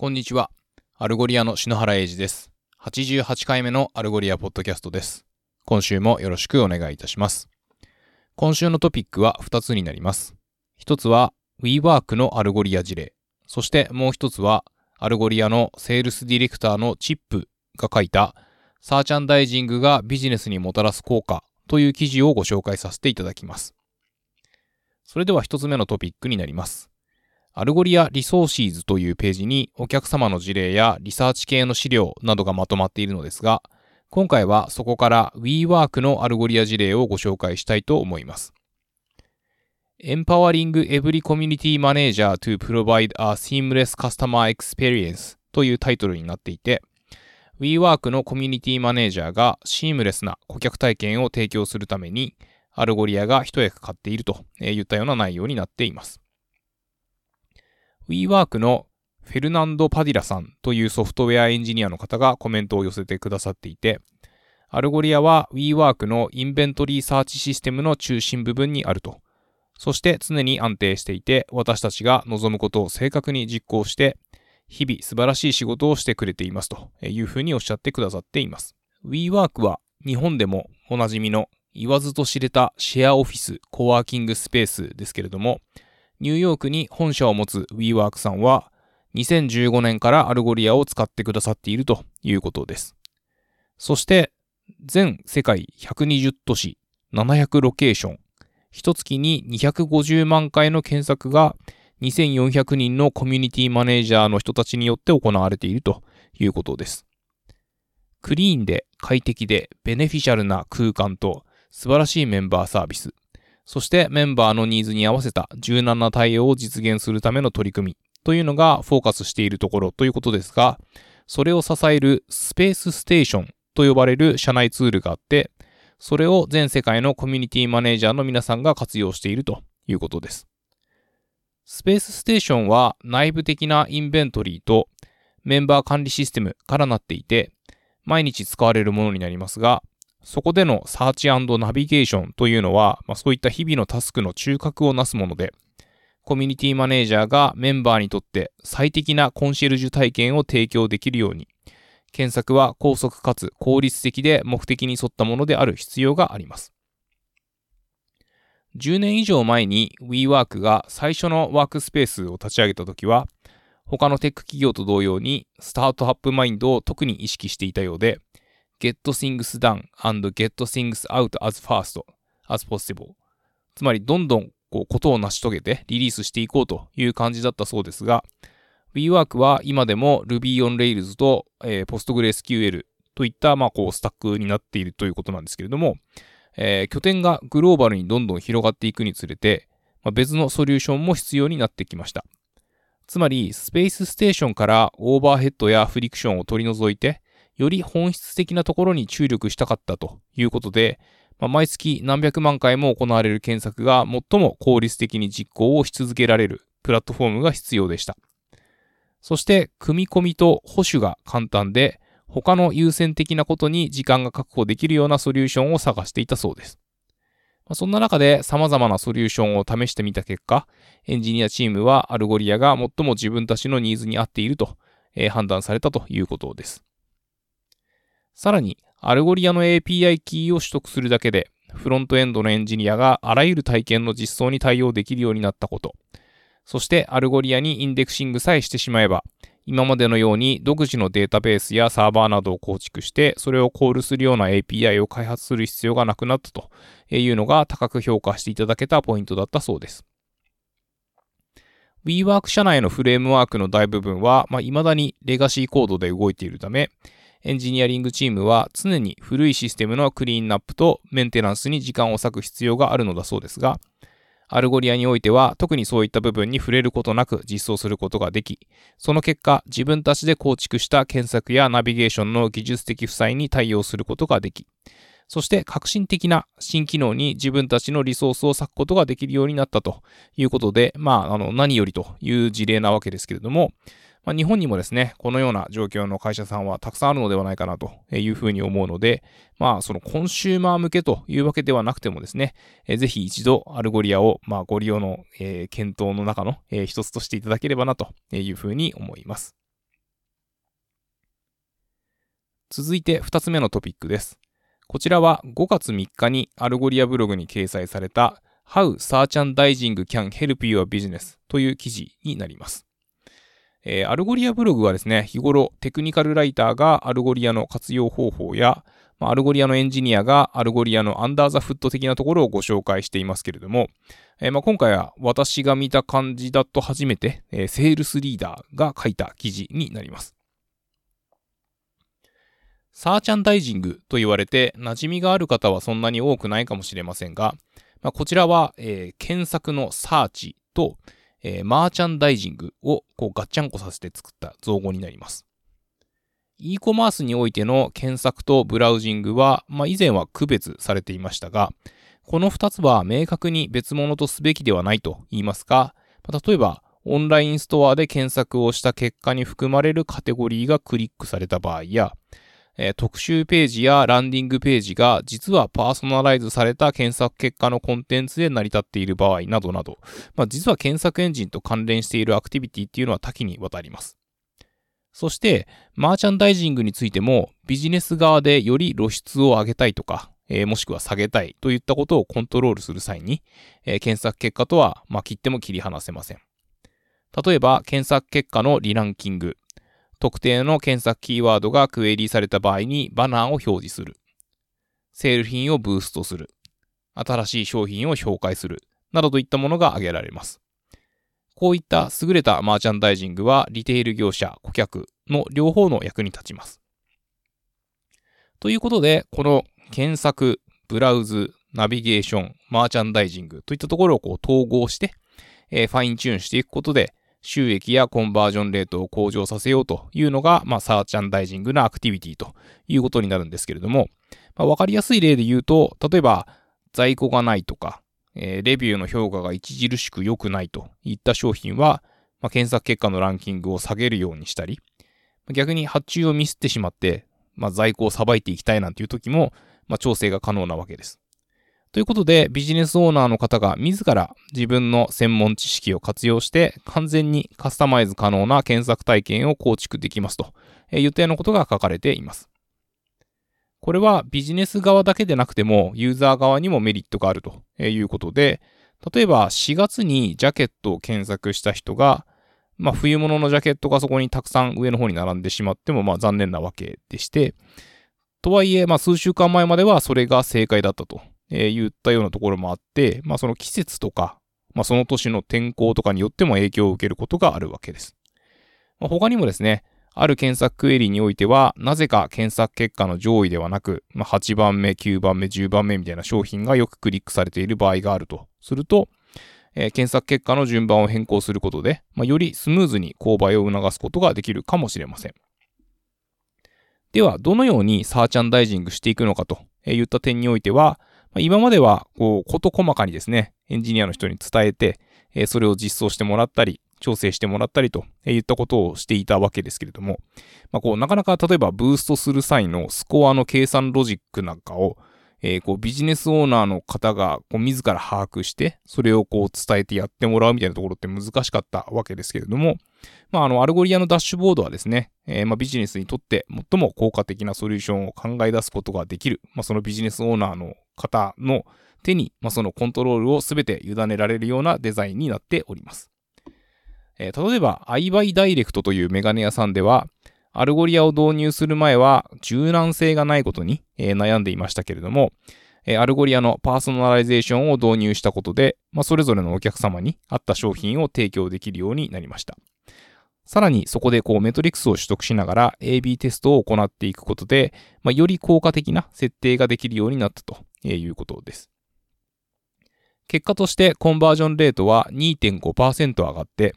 こんにちは。アルゴリアの篠原英二です。88回目のアルゴリアポッドキャストです。今週もよろしくお願いいたします。今週のトピックは2つになります。1つは WeWork のアルゴリア事例。そしてもう1つはアルゴリアのセールスディレクターのチップが書いた searchandising がビジネスにもたらす効果という記事をご紹介させていただきます。それでは1つ目のトピックになります。 Algolia Resources というページにお客様の事例やリサーチ系の資料などがまとまっているのですが、今回はそこから WeWork の Algolia 事例をご紹介したいと思います。Empowering Every Community Manager to Provide a Seamless Customer Experience というタイトルになっていて、WeWork のコミュニティマネージャーがシームレスな顧客体験を提供するために、Algolia が一役買っているといったような内容になっています。WeWork のフェルナンド・パディラさんというソフトウェアエンジニアの方がコメントを寄せてくださっていて、 Algolia は WeWork の inventory search system の中心部分にあると。そして常に安定していて、私たちが望むことを正確に実行して、日々素晴らしい仕事をしてくれていますというふうにおっしゃってくださっています。WeWork は日本でもおなじみの言わずと知れたシェアオフィス、コワーキングスペースですけれども、ニューヨークに本社を持つ WeWork さんは、2015年から Algolia を使ってくださっているということです。そして、全世界120都市、700ロケーション、一月に250万回の検索が2400人のコミュニティマネージャーの人たちによって行われているということです。クリーンで快適でベネフィシャルな空間と素晴らしいメンバーサービス、そしてメンバーのニーズに合わせた柔軟な対応を実現するための取り組みというのがフォーカスしているところということですが、それを支えるスペースステーションと呼ばれる社内ツールがあって、それを全世界のコミュニティマネージャーの皆さんが活用しているということです。スペースステーションは内部的なインベントリーとメンバー管理システムからなっていて、毎日使われるものになりますが、そこでのサーチナビゲーションというのは、まあ、そういった日々のタスクの中核をなすもので、コミュニティマネージャーがメンバーにとって最適なコンシェルジュ体験を提供できるように、検索は高速かつ効率的で目的に沿ったものである必要があります。10年以上前に WeWork が最初のワークスペースを立ち上げた時は、他のテック企業と同様にスタートアップマインドを特に意識していたようで、get things done and get things out as fast as possible. つまりどんどんこうことを成し遂げてリリースしていこうという感じだったそうですが WeWork は今でも Ruby on Rails と、えー、PostgreSQL といったまあこうスタックになっているということなんですけれども、えー、拠点がグローバルにどんどん広がっていくにつれて、まあ、別のソリューションも必要になってきました。つまりスペースステーションからオーバーヘッドやフリクションを取り除いてより本質的なところに注力したかったということで、まあ、毎月何百万回も行われる検索が最も効率的に実行をし続けられるプラットフォームが必要でした。そして、組み込みと保守が簡単で、他の優先的なことに時間が確保できるようなソリューションを探していたそうです。まあ、そんな中で様々なソリューションを試してみた結果、エンジニアチームは Algolia が最も自分たちのニーズに合っていると、えー、判断されたということです。さらに、 Algolia の API キーを取得するだけで、フロントエンドのエンジニアがあらゆる体験の実装に対応できるようになったこと。そして、 Algolia に indexing さえしてしまえば、今までのように独自のデータベースやサーバーなどを構築して、それをコールするような API を開発する必要がなくなったというのが高く評価していただけたポイントだったそうです。WeWork 社内のフレームワークの大部分は、まあ、未だにレガシーコードで動いているため、エンジニアリングチームは常に古いシステムのクリーンナップとメンテナンスに時間を割く必要があるのだそうですが、 Algolia においては特にそういった部分に触れることなく実装することができ、その結果自分たちで構築した検索やナビゲーションの技術的負債に対応することができ、そして革新的な新機能に自分たちのリソースを割くことができるようになったということで、まあ、あの、何よりという事例なわけですけれども、まあ、日本にもですね、このような状況の会社さんはたくさんあるのではないかなというふうに思うので、まあ、そのコンシューマー向けというわけではなくてもですね、えー、ぜひ一度 Algolia を、まあ、ご利用の、えー、検討の中の、えー、一つとしていただければなというふうに思います。続いて2つ目のトピックです。こちらは5月3日に Algolia ブログに掲載された How Searchandising Can Help Your Business という記事になります。えー、 Algolia ブログはですね、日頃テクニカルライターが Algolia の活用方法や、まあ、 Algolia のエンジニアが Algolia の under the hood 的なところをご紹介していますけれども、えー、まあ、今回は私が見た感じだと初めて、えー、セールスリーダーが書いた記事になります。searchandising と言われて馴染みがある方はそんなに多くないかもしれませんが、まあ、こちらは、えー、検索のサーチと、えー、マーチャンダイジングをこうガッチャンコさせて作った造語になります。e コマースにおいての検索とブラウジングは、まあ、以前は区別されていましたが、この2つは明確に別物とすべきではないと言いますか、まあ、例えば、オンラインストアで検索をした結果に含まれるカテゴリーがクリックされた場合や、え特集ページやランディングページが実はパーソナライズされた検索結果のコンテンツで成り立っている場合などなど、まあ、実は検索エンジンと関連しているアクティビティっていうのは多岐にわたります。そして、マーチャンダイジングについても、ビジネス側でより露出を上げたいとか、えー、もしくは下げたいといったことをコントロールする際に、えー、検索結果とは、まあ、切っても切り離せません。例えば、検索結果のリランキング、特定の検索キーワードがクエリされた場合にバナーを表示する。セール品をブーストする。新しい商品を紹介する。などといったものが挙げられます。こういった優れたマーチャンダイジングはリテール業者、顧客の両方の役に立ちます。ということで、この検索、ブラウズ、ナビゲーション、マーチャンダイジングといったところをこう統合して、えー、ファインチューンしていくことで、収益やコンバージョンレートを向上させようというのが、まあ、サーチャンダイジングなアクティビティということになるんですけれども、まあ、わかりやすい例で言うと、例えば、在庫がないとか、えー、レビューの評価が著しく良くないといった商品は、まあ、検索結果のランキングを下げるようにしたり、逆に発注をミスってしまって、まあ、在庫をさばいていきたいなんていう時も、まあ、調整が可能なわけです。ということで、ビジネスオーナーの方が自ら自分の専門知識を活用して完全にカスタマイズ可能な検索体験を構築できますといったようなことが書かれています。これはビジネス側だけでなくてもユーザー側にもメリットがあるということで、例えば4月にジャケットを検索した人が、まあ冬物のジャケットがそこにたくさん上の方に並んでしまってもまあ残念なわけでして、とはいえ、まあ数週間前まではそれが正解だったとえー、言ったようなところもあって、まあその季節とか、まあその年の天候とかによっても影響を受けることがあるわけです。まあ、他にもですね、ある検索クエリにおいては、なぜか検索結果の上位ではなく、まあ、8番目、9番目、10番目みたいな商品がよくクリックされている場合があるとすると、えー、検索結果の順番を変更することで、まあ、よりスムーズに購買を促すことができるかもしれません。では、どのようにサーチャンダイジングしていくのかといった点においては、ま今までは、こう、こと細かにですね、エンジニアの人に伝えて、えそれを実装してもらったり、調整してもらったりといったことをしていたわけですけれども、まあ、こう、なかなか例えばブーストする際のスコアの計算ロジックなんかを、えー、こうビジネスオーナーの方がこう自ら把握して、それをこう伝えてやってもらうみたいなところって難しかったわけですけれども、まあ、あの、 Algolia のダッシュボードはですね、えー、まあ、ビジネスにとって最も効果的なソリューションを考え出すことができる、まあ、そのビジネスオーナーの方の手に、まあ、そのコントロールをすべて委ねられるようなデザインになっております。えー、例えば、 EyeBuyDirect というメガネ屋さんでは、 Algolia を導入する前は柔軟性がないことに、えー、悩んでいましたけれども、えー、 Algolia のパーソナライゼーションを導入したことで、まあ、それぞれのお客様に合った商品を提供できるようになりました。さらにそこでこうメトリックスを取得しながら AB テストを行っていくことで、まあ、より効果的な設定ができるようになったということです。結果としてコンバージョンレートは2.5%上がって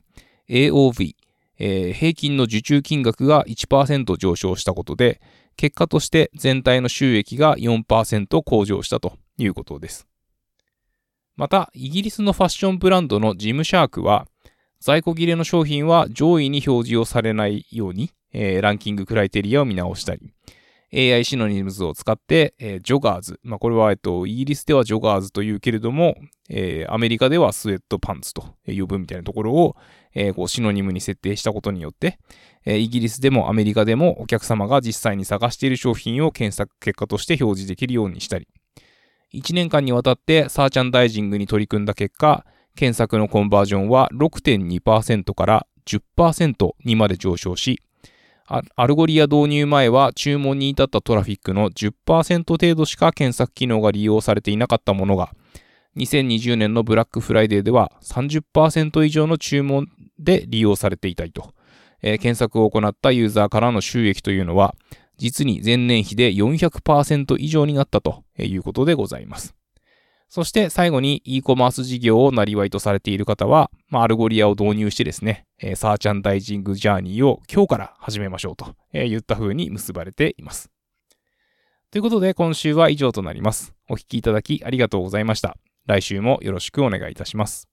AOV、えー、平均の受注金額が1%上昇したことで、結果として全体の収益が4%向上したということです。また、イギリスのファッションブランドのジムシャークは、在庫切れの商品は上位に表示をされないように、えー、ランキング criteria を見直したり、AI シノニムズを使って、えー、 joggers。まあ、これは、えっと、イギリスでは joggers というけれども、えー、アメリカではスウェットパンツと呼ぶみたいなところを、えー、こう synonym に設定したことによって、えー、イギリスでもアメリカでもお客様が実際に探している商品を検索結果として表示できるようにしたり、1年間にわたって searchandising に取り組んだ結果、検索のコンバージョンは6.2%から10%にまで上昇し、 Algolia 導入前は注文に至ったトラフィックの10%程度しか検索機能が利用されていなかったものが、2020年のブラックフライデーでは30%以上の注文で利用されていたりと、えー、検索を行ったユーザーからの収益というのは、実に前年比で400%以上になったということでございます。そして最後に e コマース事業をなりわいとされている方は、まあ、 Algolia を導入してですね、えー、 searchandising journey を今日から始めましょうと、えー、言った風に結ばれています。ということで今週は以上となります。お聴きいただきありがとうございました。来週もよろしくお願いいたします。